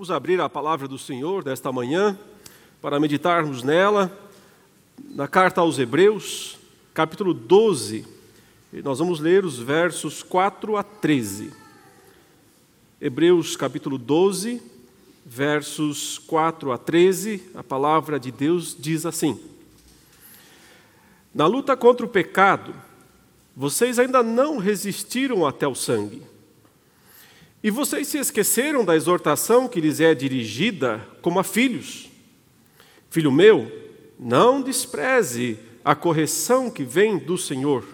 Vamos abrir a palavra do Senhor desta manhã para meditarmos nela, na carta aos Hebreus, capítulo 12. E nós vamos ler os versos 4 a 13. Hebreus, capítulo 12, versos 4 a 13. A palavra de Deus diz assim: Na luta contra o pecado, vocês ainda não resistiram até o sangue. E vocês se esqueceram da exortação que lhes é dirigida como a filhos. Filho meu, não despreze a correção que vem do Senhor,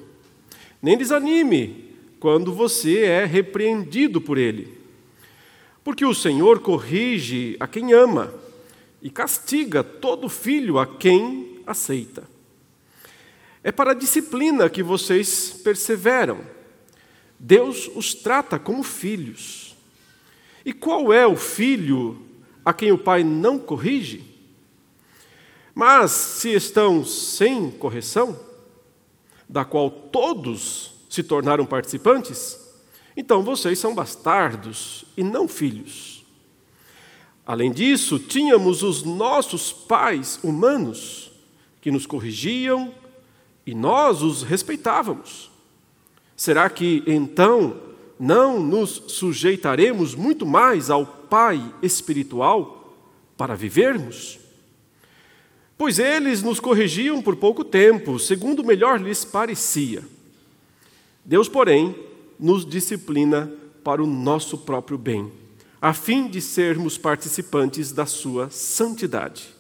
nem desanime quando você é repreendido por Ele. Porque o Senhor corrige a quem ama e castiga todo filho a quem aceita. É para a disciplina que vocês perseveram. Deus os trata como filhos. E qual é o filho a quem o pai não corrige? Mas se estão sem correção, da qual todos se tornaram participantes, então vocês são bastardos e não filhos. Além disso, tínhamos os nossos pais humanos que nos corrigiam e nós os respeitávamos. Será que então não nos sujeitaremos muito mais ao Pai espiritual para vivermos? Pois eles nos corrigiam por pouco tempo, segundo melhor lhes parecia. Deus, porém, nos disciplina para o nosso próprio bem, a fim de sermos participantes da sua santidade.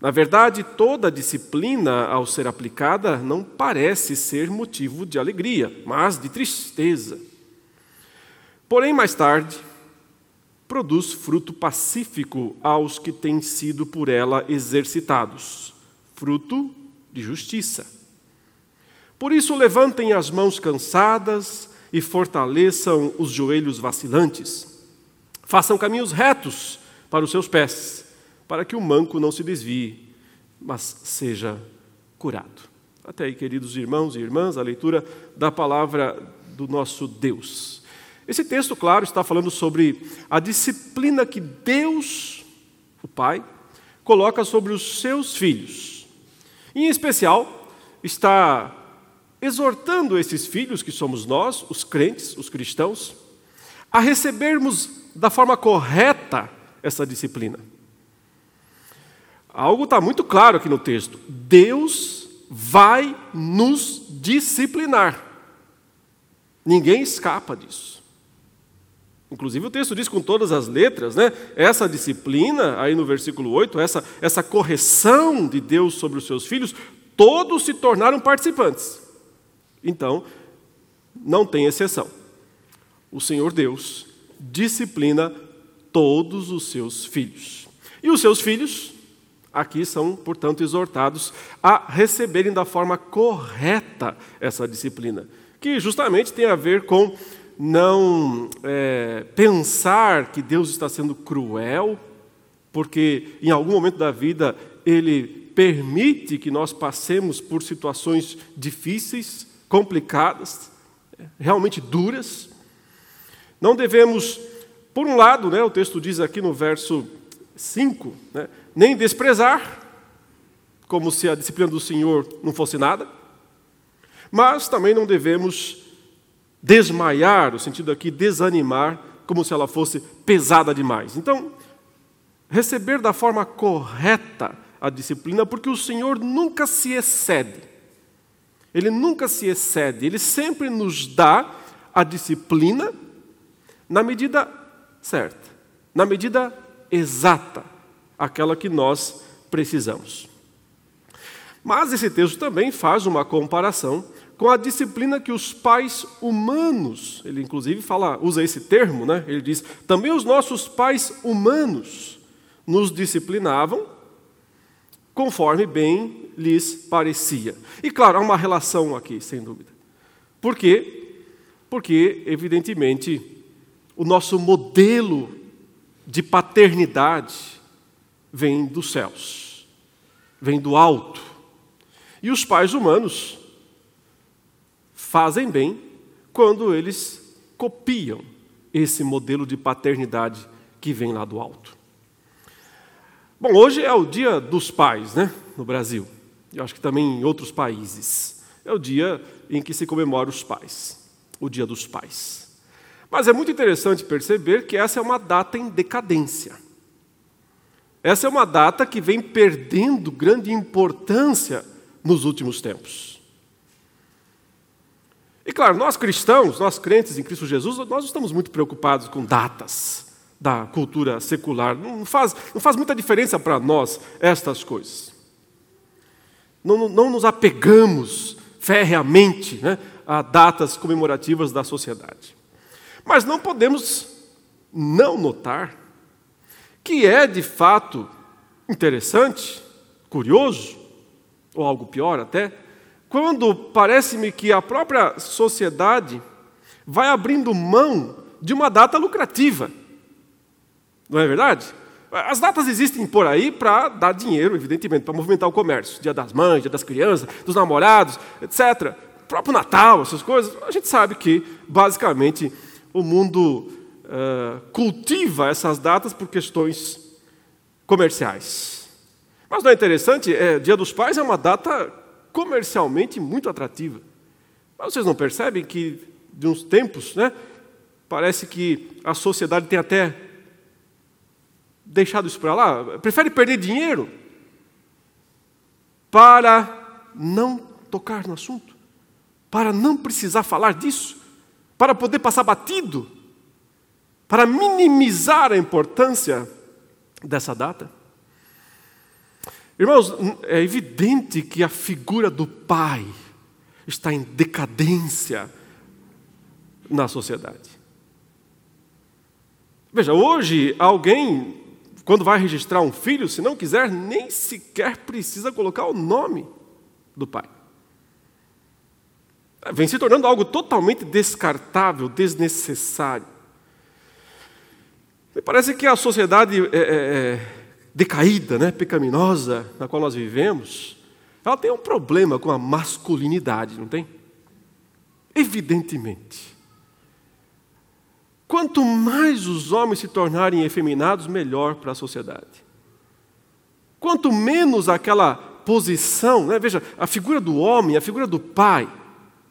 Na verdade, toda disciplina, ao ser aplicada, não parece ser motivo de alegria, mas de tristeza. Porém, mais tarde, produz fruto pacífico aos que têm sido por ela exercitados fruto de justiça. Por isso, levantem as mãos cansadas e fortaleçam os joelhos vacilantes. Façam caminhos retos para os seus pés para que o manco não se desvie, mas seja curado. Até aí, queridos irmãos e irmãs, a leitura da palavra do nosso Deus. Esse texto, claro, está falando sobre a disciplina que Deus, o Pai, coloca sobre os seus filhos. Em especial, está exortando esses filhos, que somos nós, os crentes, os cristãos, a recebermos da forma correta essa disciplina. Algo está muito claro aqui no texto. Deus vai nos disciplinar. Ninguém escapa disso. Inclusive o texto diz com todas as letras, né? Essa disciplina, aí no versículo 8, essa, essa correção de Deus sobre os seus filhos, todos se tornaram participantes. Então, não tem exceção. O Senhor Deus disciplina todos os seus filhos. E os seus filhos aqui são, portanto, exortados a receberem da forma correta essa disciplina, que justamente tem a ver com não é, pensar que Deus está sendo cruel, porque em algum momento da vida Ele permite que nós passemos por situações difíceis, complicadas, realmente duras. Não devemos, por um lado, né, o texto diz aqui no verso 5, né, nem desprezar, como se a disciplina do Senhor não fosse nada, mas também não devemos desmaiar, no sentido aqui, desanimar, como se ela fosse pesada demais. Então, receber da forma correta a disciplina, porque o Senhor nunca se excede. Ele nunca se excede, ele sempre nos dá a disciplina na medida certa, na medida exata aquela que nós precisamos. Mas esse texto também faz uma comparação com a disciplina que os pais humanos, ele inclusive fala, usa esse termo, né? Ele diz: "Também os nossos pais humanos nos disciplinavam conforme bem lhes parecia". E claro, há uma relação aqui, sem dúvida. Por quê? Porque evidentemente o nosso modelo de paternidade vem dos céus, vem do alto. E os pais humanos fazem bem quando eles copiam esse modelo de paternidade que vem lá do alto. Bom, hoje é o dia dos pais, né, no Brasil. Eu acho que também em outros países. É o dia em que se comemora os pais, o dia dos pais. Mas é muito interessante perceber que essa é uma data em decadência. Essa é uma data que vem perdendo grande importância nos últimos tempos. E claro, nós cristãos, nós crentes em Cristo Jesus, nós estamos muito preocupados com datas da cultura secular. Não faz, não faz muita diferença para nós estas coisas. Não, não nos apegamos ferreamente né, a datas comemorativas da sociedade. Mas não podemos não notar que é de fato interessante, curioso, ou algo pior até, quando parece-me que a própria sociedade vai abrindo mão de uma data lucrativa. Não é verdade? As datas existem por aí para dar dinheiro, evidentemente, para movimentar o comércio. Dia das mães, dia das crianças, dos namorados, etc. O próprio Natal, essas coisas. A gente sabe que, basicamente, o mundo cultiva essas datas por questões comerciais. Mas não é interessante? É, Dia dos Pais é uma data comercialmente muito atrativa. Mas vocês não percebem que, de uns tempos, né, parece que a sociedade tem até deixado isso para lá? Prefere perder dinheiro para não tocar no assunto, para não precisar falar disso, para poder passar batido para minimizar a importância dessa data? Irmãos, é evidente que a figura do pai está em decadência na sociedade. Veja, hoje alguém, quando vai registrar um filho, se não quiser, nem sequer precisa colocar o nome do pai. Vem se tornando algo totalmente descartável, desnecessário. Parece que a sociedade é, é, é, decaída, né, pecaminosa, na qual nós vivemos, ela tem um problema com a masculinidade, não tem? Evidentemente. Quanto mais os homens se tornarem efeminados, melhor para a sociedade. Quanto menos aquela posição, né? veja, a figura do homem, a figura do pai,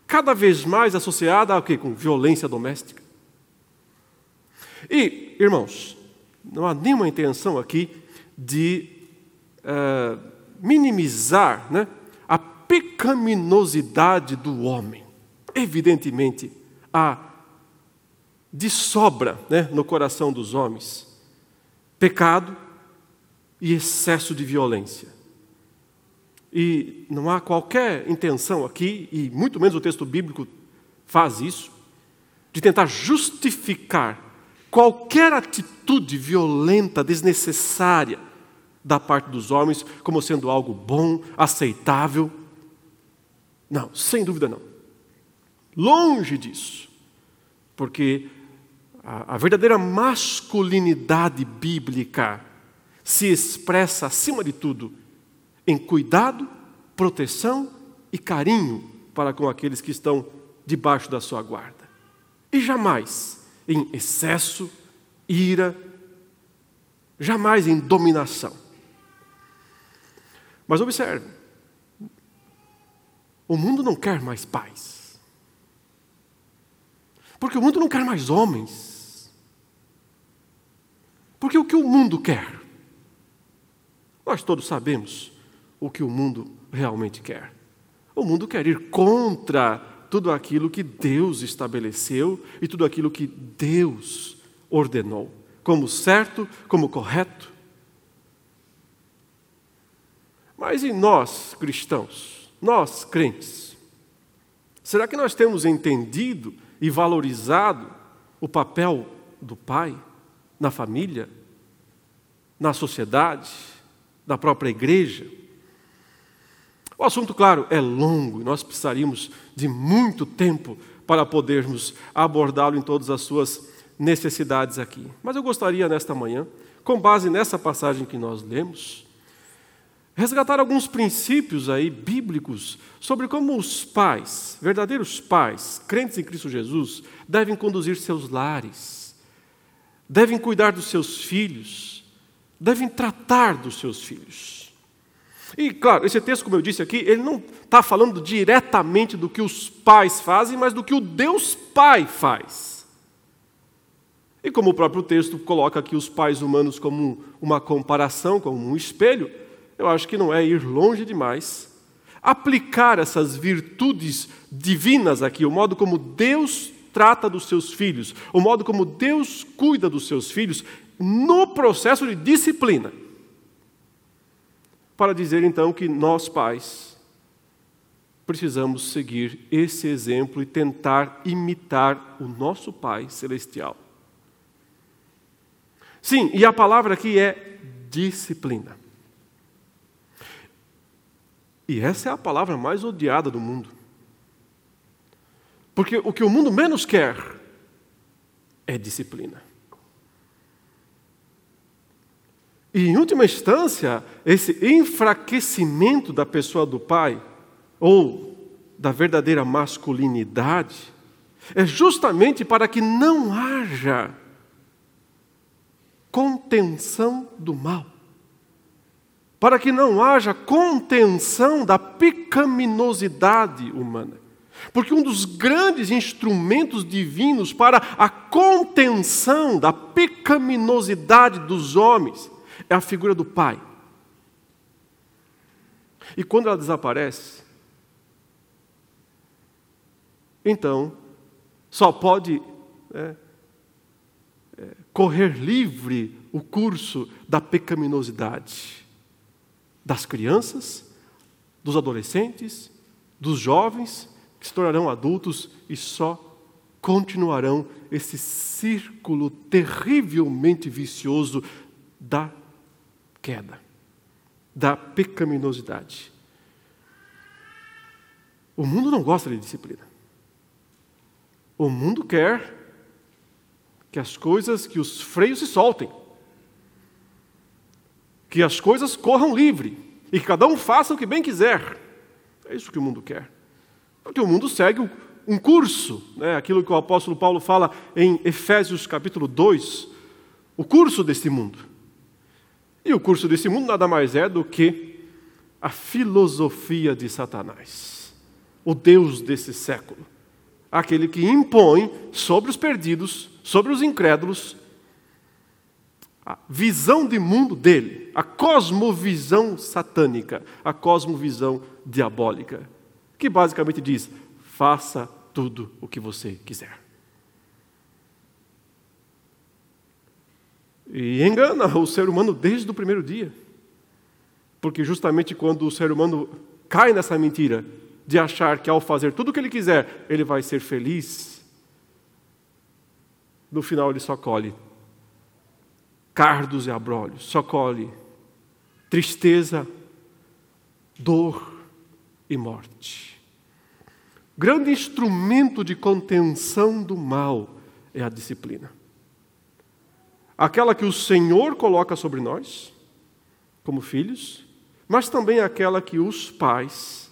cada vez mais associada a quê? com violência doméstica. E, irmãos, não há nenhuma intenção aqui de uh, minimizar né, a pecaminosidade do homem. Evidentemente, há de sobra né, no coração dos homens pecado e excesso de violência. E não há qualquer intenção aqui, e muito menos o texto bíblico faz isso, de tentar justificar qualquer atitude violenta, desnecessária da parte dos homens como sendo algo bom, aceitável. Não, sem dúvida não. Longe disso. Porque a, a verdadeira masculinidade bíblica se expressa, acima de tudo, em cuidado, proteção e carinho para com aqueles que estão debaixo da sua guarda. E jamais em excesso, ira, jamais em dominação. Mas observe, o mundo não quer mais paz. Porque o mundo não quer mais homens. Porque o que o mundo quer? Nós todos sabemos o que o mundo realmente quer. O mundo quer ir contra tudo aquilo que Deus estabeleceu e tudo aquilo que Deus ordenou, como certo, como correto. Mas e nós, cristãos, nós crentes, será que nós temos entendido e valorizado o papel do pai na família, na sociedade, na própria igreja? O assunto, claro, é longo e nós precisaríamos de muito tempo para podermos abordá-lo em todas as suas necessidades aqui. Mas eu gostaria, nesta manhã, com base nessa passagem que nós lemos, resgatar alguns princípios aí bíblicos sobre como os pais, verdadeiros pais, crentes em Cristo Jesus, devem conduzir seus lares, devem cuidar dos seus filhos, devem tratar dos seus filhos. E, claro, esse texto, como eu disse aqui, ele não está falando diretamente do que os pais fazem, mas do que o Deus Pai faz. E como o próprio texto coloca aqui os pais humanos como uma comparação, como um espelho, eu acho que não é ir longe demais aplicar essas virtudes divinas aqui, o modo como Deus trata dos seus filhos, o modo como Deus cuida dos seus filhos, no processo de disciplina. Para dizer então que nós, pais, precisamos seguir esse exemplo e tentar imitar o nosso Pai Celestial. Sim, e a palavra aqui é disciplina. E essa é a palavra mais odiada do mundo. Porque o que o mundo menos quer é disciplina. E, em última instância, esse enfraquecimento da pessoa do pai, ou da verdadeira masculinidade, é justamente para que não haja contenção do mal para que não haja contenção da pecaminosidade humana. Porque um dos grandes instrumentos divinos para a contenção da pecaminosidade dos homens é a figura do pai. E quando ela desaparece, então só pode é, é, correr livre o curso da pecaminosidade das crianças, dos adolescentes, dos jovens que se tornarão adultos e só continuarão esse círculo terrivelmente vicioso da queda, da pecaminosidade. O mundo não gosta de disciplina. O mundo quer que as coisas, que os freios se soltem que as coisas corram livre e que cada um faça o que bem quiser. É isso que o mundo quer. Porque o mundo segue um curso, né? aquilo que o apóstolo Paulo fala em Efésios capítulo 2, o curso desse mundo. E o curso desse mundo nada mais é do que a filosofia de Satanás, o Deus desse século, aquele que impõe sobre os perdidos, sobre os incrédulos, a visão de mundo dele, a cosmovisão satânica, a cosmovisão diabólica, que basicamente diz: faça tudo o que você quiser. E engana o ser humano desde o primeiro dia. Porque justamente quando o ser humano cai nessa mentira de achar que ao fazer tudo o que ele quiser, ele vai ser feliz, no final ele só colhe cardos e abrolhos, só colhe tristeza, dor e morte. Grande instrumento de contenção do mal é a disciplina. Aquela que o Senhor coloca sobre nós, como filhos, mas também aquela que os pais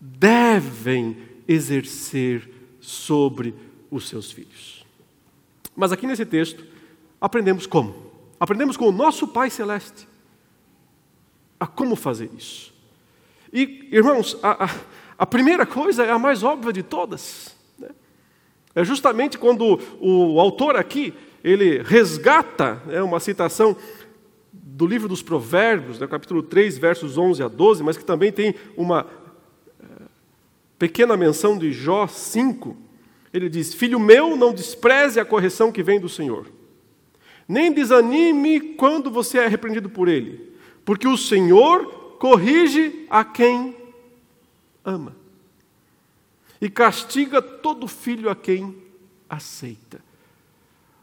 devem exercer sobre os seus filhos. Mas aqui nesse texto, aprendemos como. Aprendemos com o nosso Pai Celeste a como fazer isso. E, irmãos, a, a, a primeira coisa é a mais óbvia de todas. Né? É justamente quando o, o autor aqui, ele resgata né, uma citação do livro dos Provérbios, né, capítulo 3, versos 11 a 12, mas que também tem uma eh, pequena menção de Jó 5. Ele diz: Filho meu, não despreze a correção que vem do Senhor nem desanime quando você é repreendido por ele, porque o Senhor corrige a quem ama e castiga todo filho a quem aceita.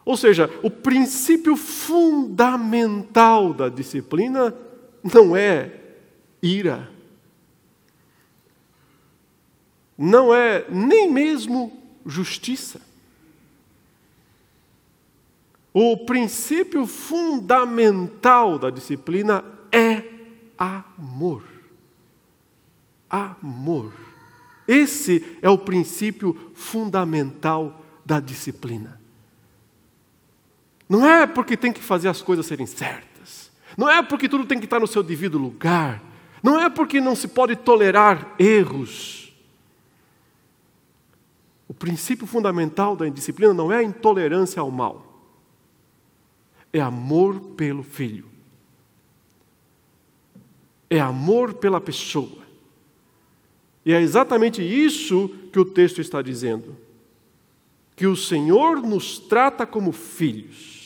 Ou seja, o princípio fundamental da disciplina não é ira, não é nem mesmo justiça. O princípio fundamental da disciplina é amor. Amor. Esse é o princípio fundamental da disciplina. Não é porque tem que fazer as coisas serem certas. Não é porque tudo tem que estar no seu devido lugar. Não é porque não se pode tolerar erros. O princípio fundamental da indisciplina não é a intolerância ao mal, é amor pelo filho, é amor pela pessoa. E é exatamente isso que o texto está dizendo: que o Senhor nos trata como filhos.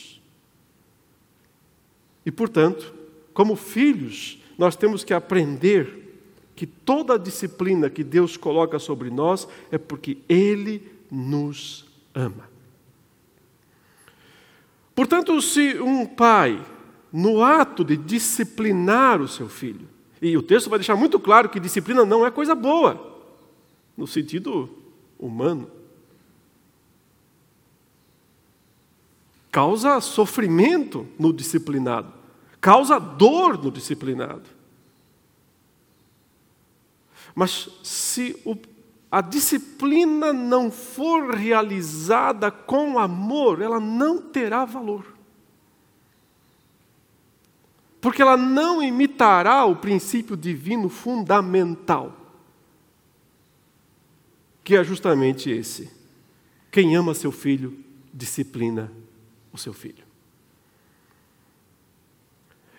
E, portanto, como filhos, nós temos que aprender que toda a disciplina que Deus coloca sobre nós é porque Ele nos ama. Portanto, se um pai, no ato de disciplinar o seu filho, e o texto vai deixar muito claro que disciplina não é coisa boa, no sentido humano, causa sofrimento no disciplinado, causa dor no disciplinado. Mas se o, a disciplina não for realizada com amor, ela não terá valor. Porque ela não imitará o princípio divino fundamental, que é justamente esse: quem ama seu filho, disciplina o seu filho.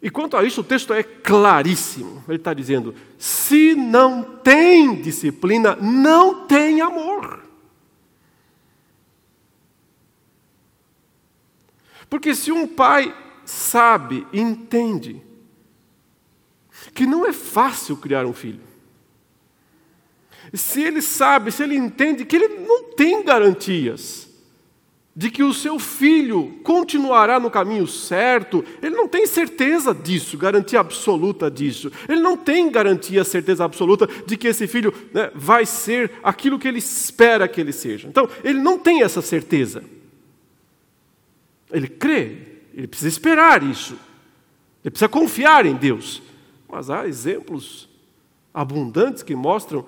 E quanto a isso, o texto é claríssimo. Ele está dizendo: se não tem disciplina, não tem amor. Porque se um pai sabe, entende, que não é fácil criar um filho, se ele sabe, se ele entende que ele não tem garantias, de que o seu filho continuará no caminho certo, ele não tem certeza disso, garantia absoluta disso. Ele não tem garantia, certeza absoluta de que esse filho né, vai ser aquilo que ele espera que ele seja. Então, ele não tem essa certeza. Ele crê, ele precisa esperar isso. Ele precisa confiar em Deus. Mas há exemplos abundantes que mostram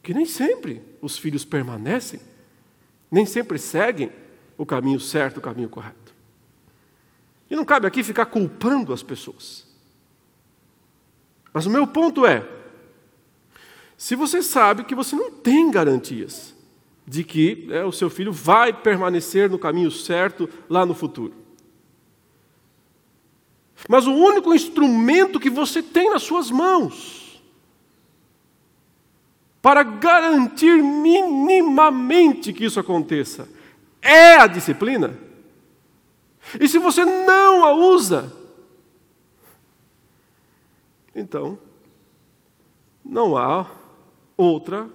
que nem sempre os filhos permanecem nem sempre seguem o caminho certo, o caminho correto. E não cabe aqui ficar culpando as pessoas. Mas o meu ponto é: se você sabe que você não tem garantias de que é, o seu filho vai permanecer no caminho certo lá no futuro, mas o único instrumento que você tem nas suas mãos para garantir minimamente que isso aconteça. É a disciplina. E se você não a usa, então não há outra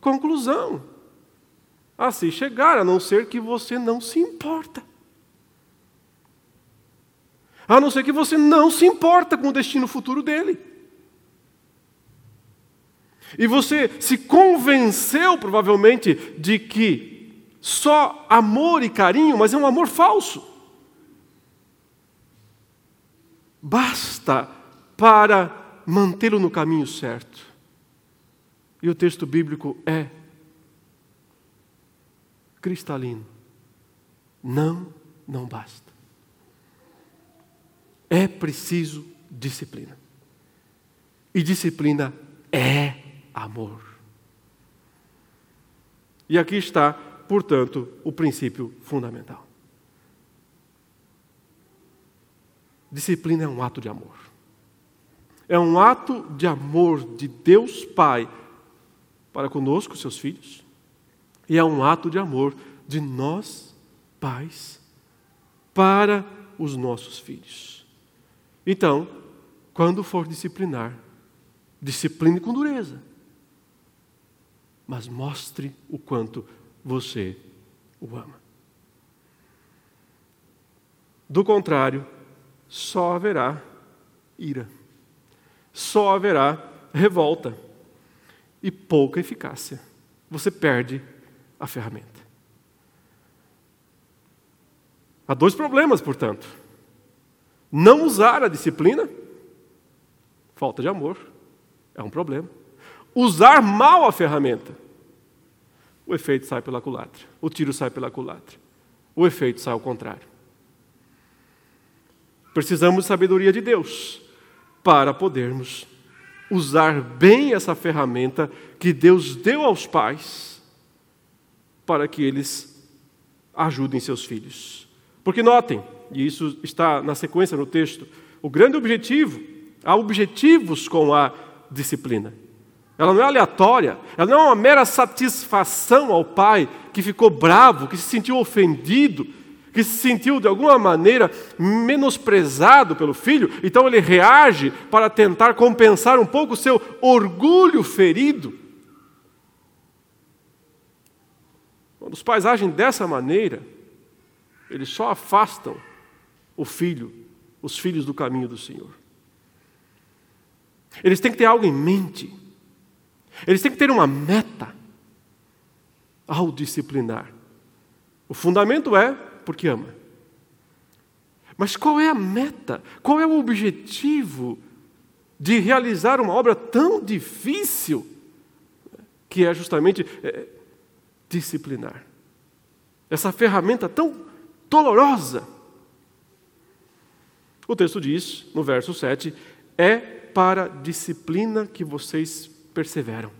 conclusão a se chegar, a não ser que você não se importa. A não ser que você não se importa com o destino futuro dele. E você se convenceu, provavelmente, de que só amor e carinho, mas é um amor falso. Basta para mantê-lo no caminho certo. E o texto bíblico é cristalino. Não, não basta. É preciso disciplina. E disciplina é amor. E aqui está, portanto, o princípio fundamental. Disciplina é um ato de amor. É um ato de amor de Deus Pai para conosco, seus filhos, e é um ato de amor de nós, pais, para os nossos filhos. Então, quando for disciplinar, discipline com dureza mas mostre o quanto você o ama. Do contrário, só haverá ira, só haverá revolta e pouca eficácia. Você perde a ferramenta. Há dois problemas, portanto. Não usar a disciplina, falta de amor, é um problema usar mal a ferramenta, o efeito sai pela culatra. O tiro sai pela culatra. O efeito sai ao contrário. Precisamos de sabedoria de Deus para podermos usar bem essa ferramenta que Deus deu aos pais para que eles ajudem seus filhos. Porque notem, e isso está na sequência no texto, o grande objetivo, há objetivos com a disciplina. Ela não é aleatória, ela não é uma mera satisfação ao pai que ficou bravo, que se sentiu ofendido, que se sentiu de alguma maneira menosprezado pelo filho, então ele reage para tentar compensar um pouco o seu orgulho ferido. Quando os pais agem dessa maneira, eles só afastam o filho, os filhos do caminho do Senhor. Eles têm que ter algo em mente. Eles têm que ter uma meta ao disciplinar. O fundamento é porque ama. Mas qual é a meta? Qual é o objetivo de realizar uma obra tão difícil que é justamente é, disciplinar? Essa ferramenta tão dolorosa. O texto diz, no verso 7, é para disciplina que vocês perseveram.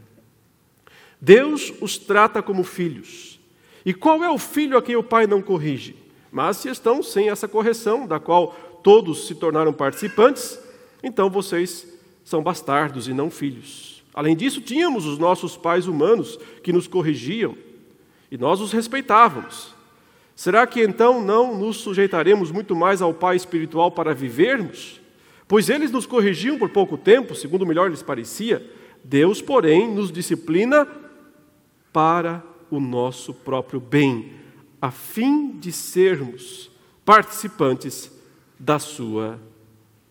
Deus os trata como filhos. E qual é o filho a quem o pai não corrige? Mas se estão sem essa correção, da qual todos se tornaram participantes, então vocês são bastardos e não filhos. Além disso, tínhamos os nossos pais humanos que nos corrigiam e nós os respeitávamos. Será que então não nos sujeitaremos muito mais ao Pai espiritual para vivermos? Pois eles nos corrigiam por pouco tempo, segundo melhor lhes parecia, Deus, porém, nos disciplina para o nosso próprio bem, a fim de sermos participantes da sua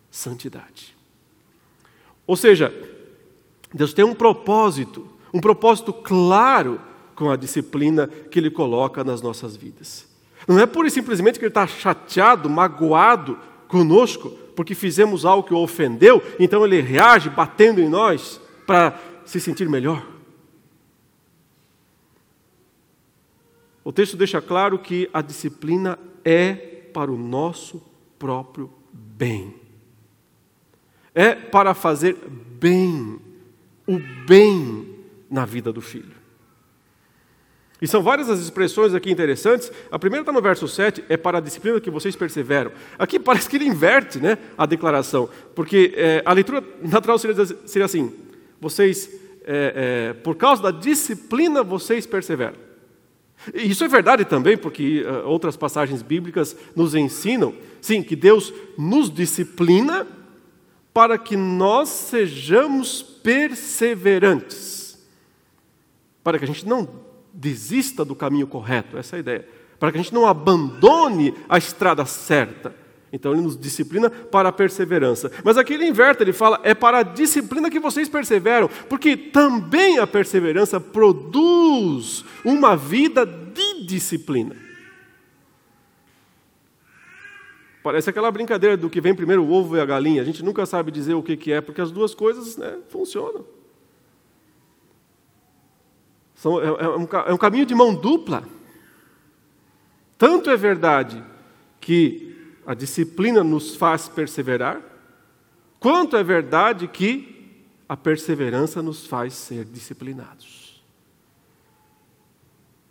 santidade. Ou seja, Deus tem um propósito, um propósito claro com a disciplina que Ele coloca nas nossas vidas. Não é pura e simplesmente que Ele está chateado, magoado conosco, porque fizemos algo que o ofendeu, então Ele reage batendo em nós para se sentir melhor. O texto deixa claro que a disciplina é para o nosso próprio bem. É para fazer bem, o bem na vida do filho. E são várias as expressões aqui interessantes. A primeira está no verso 7, é para a disciplina que vocês perseveram. Aqui parece que ele inverte né, a declaração, porque é, a leitura natural seria, seria assim: vocês, é, é, por causa da disciplina, vocês perseveram. E isso é verdade também, porque uh, outras passagens bíblicas nos ensinam, sim, que Deus nos disciplina para que nós sejamos perseverantes, para que a gente não desista do caminho correto, essa é a ideia, para que a gente não abandone a estrada certa. Então ele nos disciplina para a perseverança. Mas aqui ele inverte, ele fala: é para a disciplina que vocês perseveram, porque também a perseverança produz uma vida de disciplina. Parece aquela brincadeira do que vem primeiro o ovo e a galinha. A gente nunca sabe dizer o que, é, porque as duas coisas né, funcionam. São, é, é, um, é um caminho de mão dupla. Tanto é verdade que a disciplina nos faz perseverar, quanto é verdade que a perseverança nos faz ser disciplinados.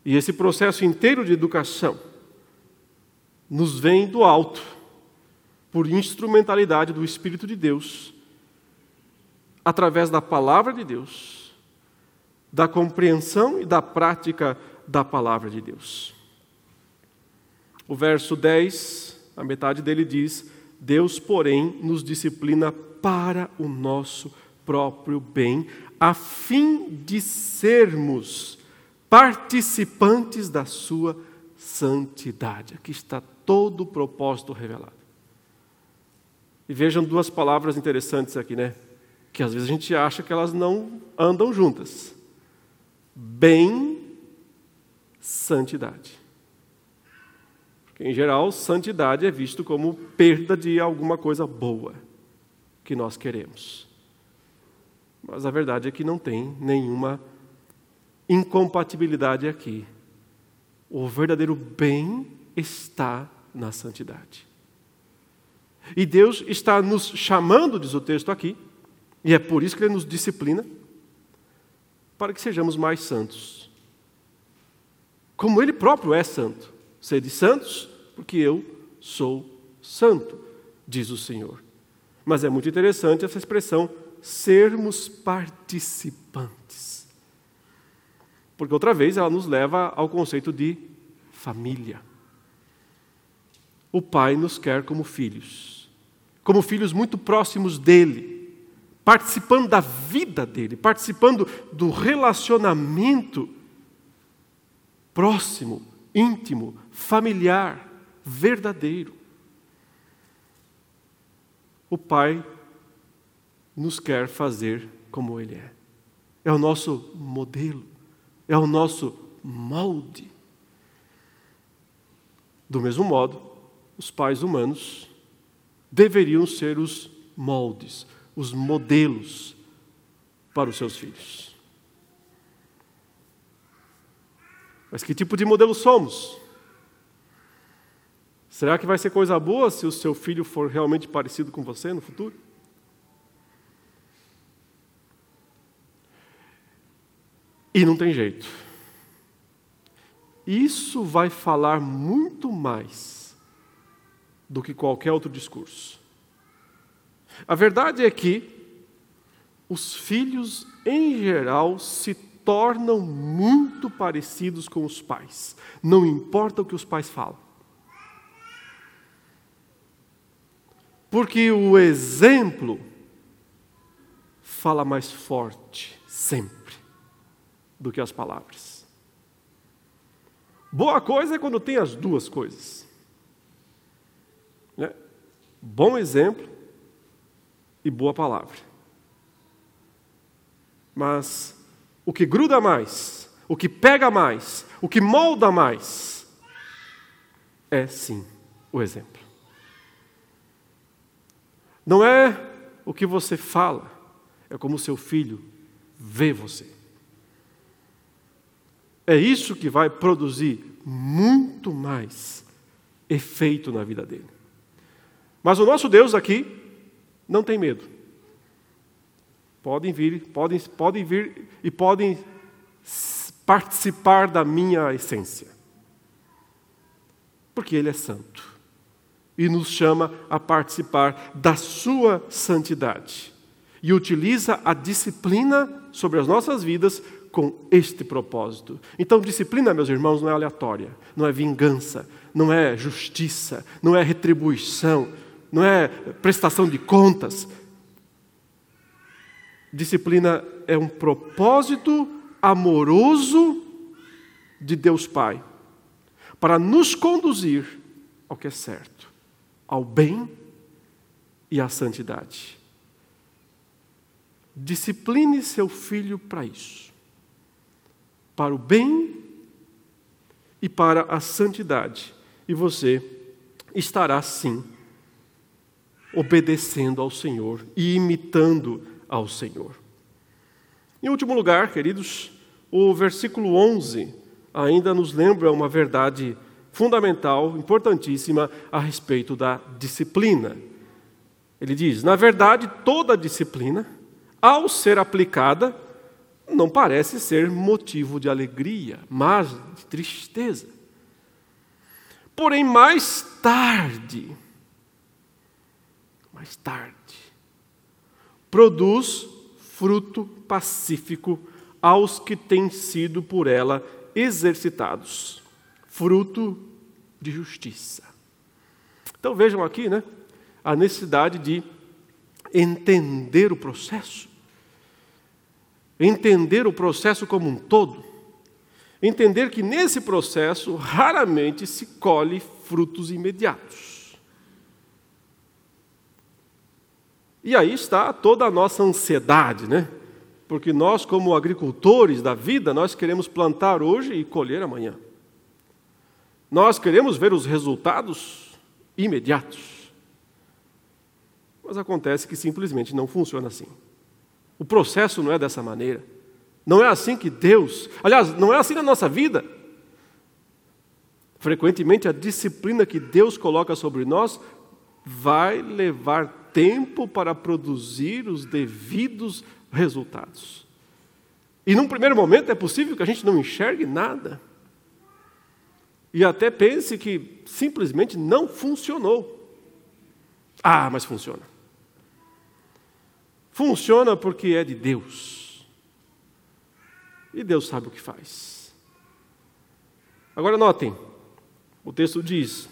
E esse processo inteiro de educação nos vem do alto, por instrumentalidade do Espírito de Deus, através da palavra de Deus, da compreensão e da prática da palavra de Deus. O verso 10 a metade dele diz: Deus, porém, nos disciplina para o nosso próprio bem, a fim de sermos participantes da sua santidade. Aqui está todo o propósito revelado. E vejam duas palavras interessantes aqui, né? Que às vezes a gente acha que elas não andam juntas. Bem, santidade. Porque, em geral, santidade é visto como perda de alguma coisa boa que nós queremos. Mas a verdade é que não tem nenhuma incompatibilidade aqui. O verdadeiro bem está na santidade. E Deus está nos chamando, diz o texto aqui, e é por isso que Ele nos disciplina, para que sejamos mais santos. Como Ele próprio é santo. Sede santos, porque eu sou santo, diz o Senhor. Mas é muito interessante essa expressão, sermos participantes. Porque outra vez ela nos leva ao conceito de família. O Pai nos quer como filhos, como filhos muito próximos dele, participando da vida dele, participando do relacionamento próximo, íntimo, familiar, verdadeiro. O Pai nos quer fazer como Ele é. É o nosso modelo, é o nosso molde. Do mesmo modo, os pais humanos deveriam ser os moldes, os modelos para os seus filhos. Mas que tipo de modelo somos? Será que vai ser coisa boa se o seu filho for realmente parecido com você no futuro? E não tem jeito. Isso vai falar muito mais do que qualquer outro discurso. A verdade é que os filhos, em geral, se tornam muito parecidos com os pais, não importa o que os pais falam. Porque o exemplo fala mais forte, sempre, do que as palavras. Boa coisa é quando tem as duas coisas. Né? Bom exemplo e boa palavra. Mas o que gruda mais, o que pega mais, o que molda mais, é sim o exemplo. Não é o que você fala, é como seu filho vê você. É isso que vai produzir muito mais efeito na vida dele. Mas o nosso Deus aqui não tem medo. Podem vir, podem, podem vir e podem participar da minha essência. Porque Ele é santo e nos chama a participar da sua santidade. E utiliza a disciplina sobre as nossas vidas com este propósito. Então, disciplina, meus irmãos, não é aleatória, não é vingança, não é justiça, não é retribuição, não é prestação de contas. Disciplina é um propósito amoroso de Deus Pai para nos conduzir ao que é certo ao bem e à santidade. Discipline seu filho para isso, para o bem e para a santidade, e você estará sim obedecendo ao Senhor e imitando ao Senhor. Em último lugar, queridos, o versículo 11 ainda nos lembra uma verdade fundamental, importantíssima a respeito da disciplina. Ele diz: na verdade, toda disciplina, ao ser aplicada, não parece ser motivo de alegria, mas de tristeza. Porém, mais tarde, mais tarde, produz fruto pacífico aos que têm sido por ela exercitados fruto de justiça. Então vejam aqui, né, a necessidade de entender o processo, entender o processo como um todo, entender que nesse processo raramente se colhe frutos imediatos. E aí está toda a nossa ansiedade, né? Porque nós, como agricultores da vida, nós queremos plantar hoje e colher amanhã. Nós queremos ver os resultados imediatos. Mas acontece que simplesmente não funciona assim. O processo não é dessa maneira. Não é assim que Deus, aliás, não é assim na nossa vida. Frequentemente a disciplina que Deus coloca sobre nós vai levar tempo para produzir os devidos resultados. E num primeiro momento é possível que a gente não enxergue nada. E até pense que simplesmente não funcionou. Ah, mas funciona. Funciona porque é de Deus. E Deus sabe o que faz. Agora notem, o texto diz: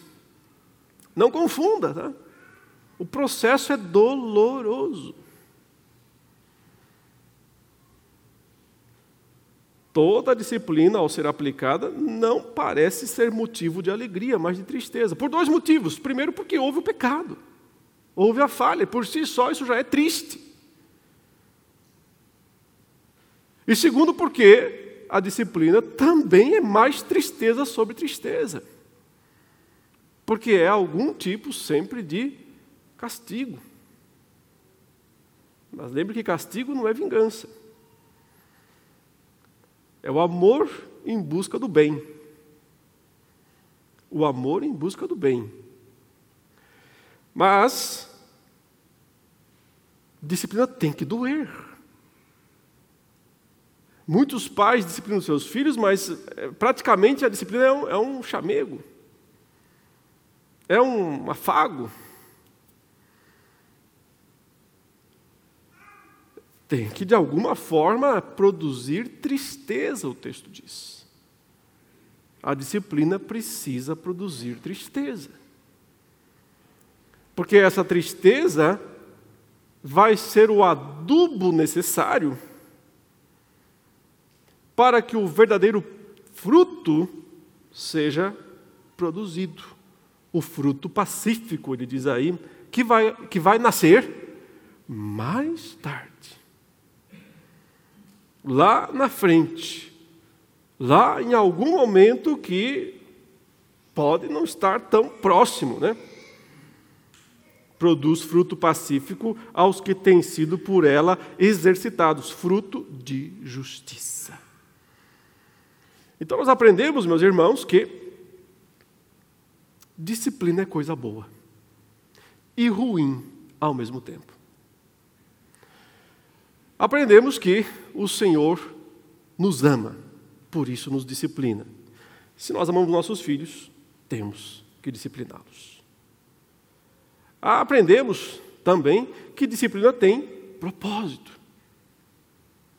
não confunda, tá? O processo é doloroso. Toda disciplina, ao ser aplicada, não parece ser motivo de alegria, mas de tristeza. Por dois motivos. Primeiro, porque houve o pecado, houve a falha, por si só isso já é triste. E segundo, porque a disciplina também é mais tristeza sobre tristeza. Porque é algum tipo sempre de castigo. Mas lembre que castigo não é vingança. É o amor em busca do bem. O amor em busca do bem. Mas, disciplina tem que doer. Muitos pais disciplinam seus filhos, mas eh, praticamente a disciplina é um, é um chamego é um afago. Tem que, de alguma forma, produzir tristeza, o texto diz. A disciplina precisa produzir tristeza. Porque essa tristeza vai ser o adubo necessário para que o verdadeiro fruto seja produzido o fruto pacífico, ele diz aí, que vai, que vai nascer mais tarde. Lá na frente, lá em algum momento que pode não estar tão próximo, né? Produz fruto pacífico aos que têm sido por ela exercitados, fruto de justiça. Então nós aprendemos, meus irmãos, que Disciplina é coisa boa e ruim ao mesmo tempo. Aprendemos que o Senhor nos ama, por isso nos disciplina. Se nós amamos nossos filhos, temos que discipliná-los. Aprendemos também que disciplina tem propósito.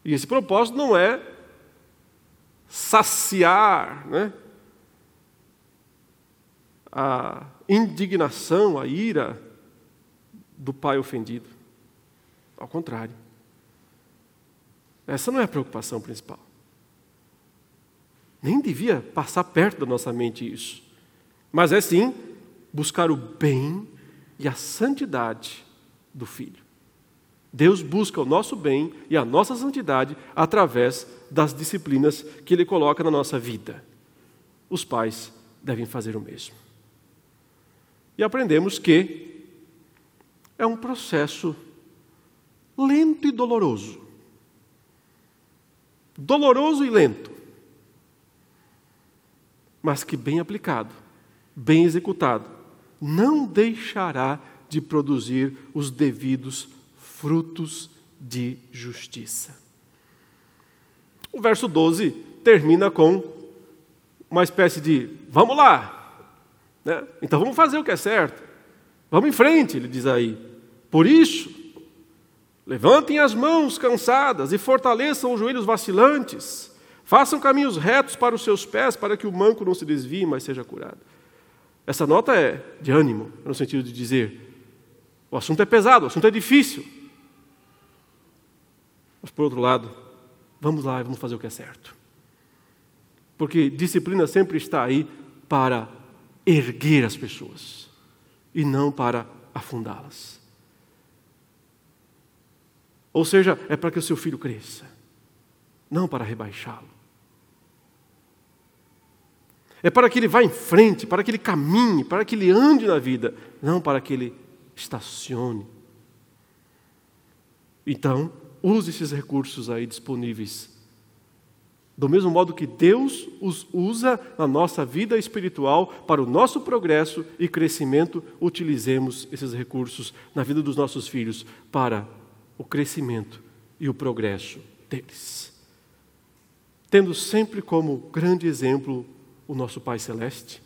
E esse propósito não é saciar, né? a indignação, a ira do pai ofendido. Ao contrário. Essa não é a preocupação principal. Nem devia passar perto da nossa mente isso. Mas é sim buscar o bem e a santidade do filho. Deus busca o nosso bem e a nossa santidade através das disciplinas que Ele coloca na nossa vida. Os pais devem fazer o mesmo. E aprendemos que é um processo lento e doloroso. Doloroso e lento. Mas que bem aplicado, bem executado, não deixará de produzir os devidos frutos de justiça. O verso 12 termina com uma espécie de: vamos lá, né? Então vamos fazer o que é certo. Vamos em frente, ele diz aí. Por isso, levantem as mãos cansadas e fortaleçam os joelhos vacilantes. Façam caminhos retos para os seus pés, para que o manco não se desvie, mas seja curado. Essa nota é de ânimo, no sentido de dizer: o assunto é pesado, o assunto é difícil. Mas, por outro lado, vamos lá e vamos fazer o que é certo. Porque disciplina sempre está aí para erguer as pessoas e não para afundá-las. Ou seja, é para que o seu filho cresça, não para rebaixá-lo. É para que ele vá em frente, para que ele caminhe, para que ele ande na vida, não para que ele estacione. Então, use esses recursos aí disponíveis Do mesmo modo que Deus os usa na nossa vida espiritual para o nosso progresso e crescimento, utilizemos esses recursos na vida dos nossos filhos para o crescimento e o progresso deles. Tendo sempre como grande exemplo o nosso Pai Celeste,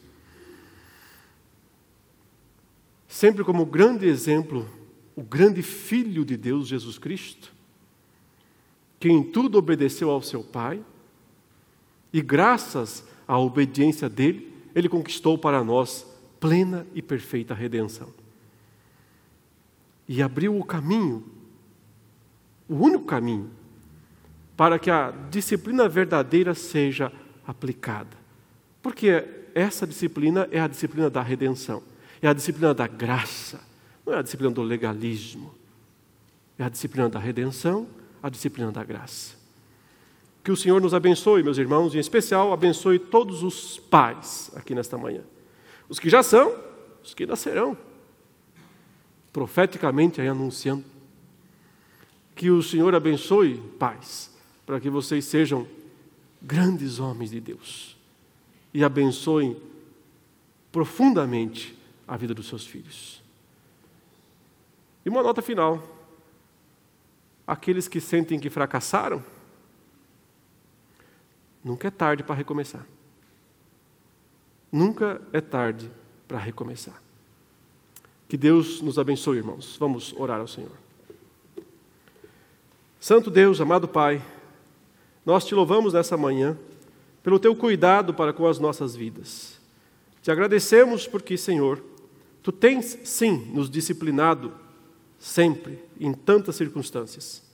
sempre como grande exemplo o grande Filho de Deus, Jesus Cristo, que em tudo obedeceu ao seu Pai, e graças à obediência dele, ele conquistou para nós plena e perfeita redenção. E abriu o caminho, o único caminho, para que a disciplina verdadeira seja aplicada. Porque essa disciplina é a disciplina da redenção, é a disciplina da graça, não é a disciplina do legalismo, é a disciplina da redenção, a disciplina da graça. Que o Senhor nos abençoe, meus irmãos, e em especial abençoe todos os pais aqui nesta manhã. Os que já são, os que nascerão. Profeticamente aí anunciando. Que o Senhor abençoe pais, para que vocês sejam grandes homens de Deus e abençoem profundamente a vida dos seus filhos. E uma nota final. Aqueles que sentem que fracassaram, Nunca é tarde para recomeçar. Nunca é tarde para recomeçar. Que Deus nos abençoe, irmãos. Vamos orar ao Senhor. Santo Deus, amado Pai, nós te louvamos nessa manhã pelo teu cuidado para com as nossas vidas. Te agradecemos porque, Senhor, tu tens sim nos disciplinado sempre, em tantas circunstâncias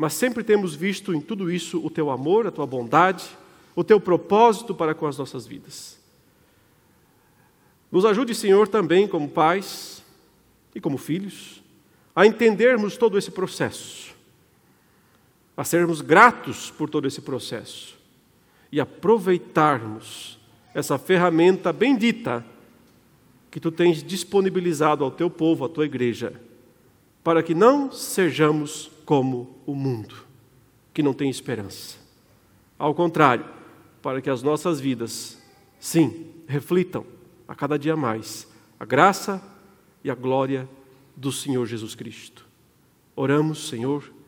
mas sempre temos visto em tudo isso o teu amor, a tua bondade, o teu propósito para com as nossas vidas. Nos ajude, Senhor, também como pais e como filhos, a entendermos todo esse processo, a sermos gratos por todo esse processo e aproveitarmos essa ferramenta bendita que tu tens disponibilizado ao teu povo, à tua igreja, para que não sejamos como o mundo, que não tem esperança. Ao contrário, para que as nossas vidas, sim, reflitam a cada dia mais a graça e a glória do Senhor Jesus Cristo. Oramos, Senhor,